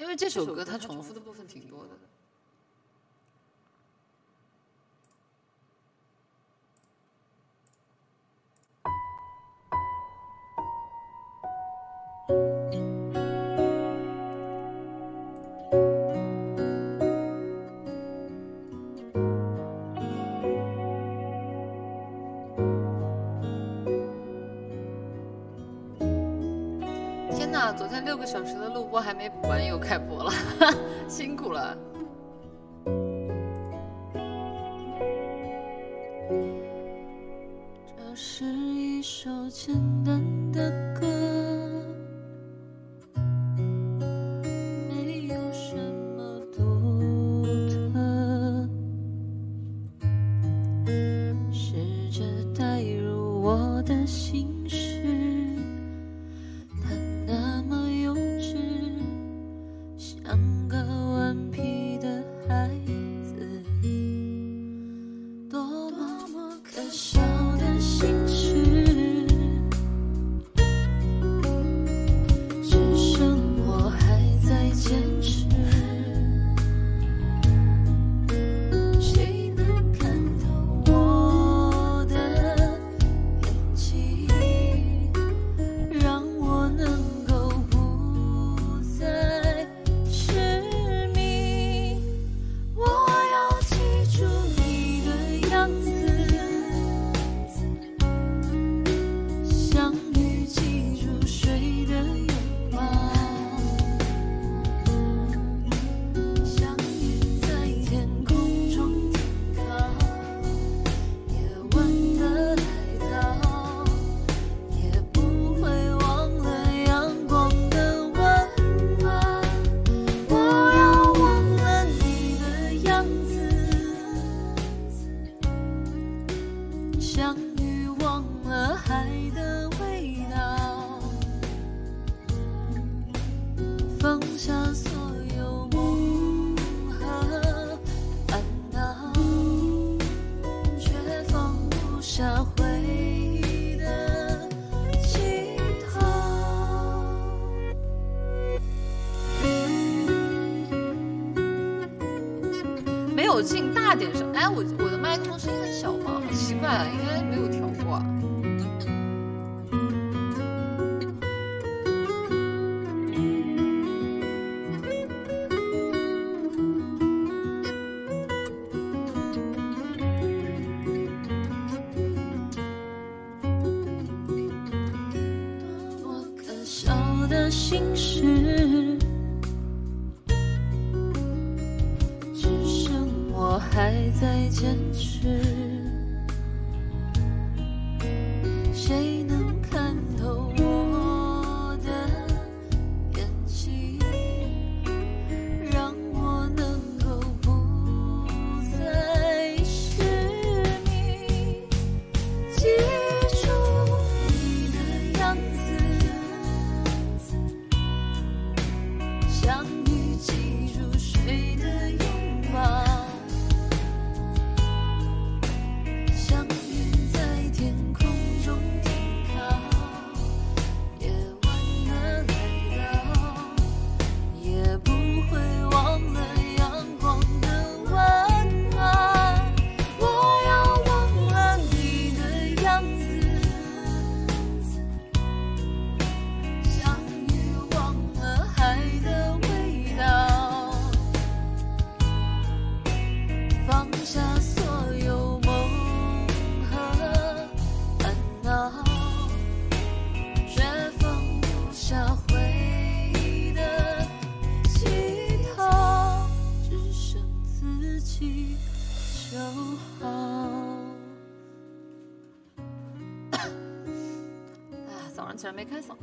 因为这首歌它重复的部分挺多的。那昨天六个小时的录播还没补完又开播了 辛苦了。这是一首简单的下回忆的没有进大点声，哎，我我的麦克风声音很小吗？好奇怪啊，应该没有调过啊。心事。只剩我还在坚持。早上起来没开嗓。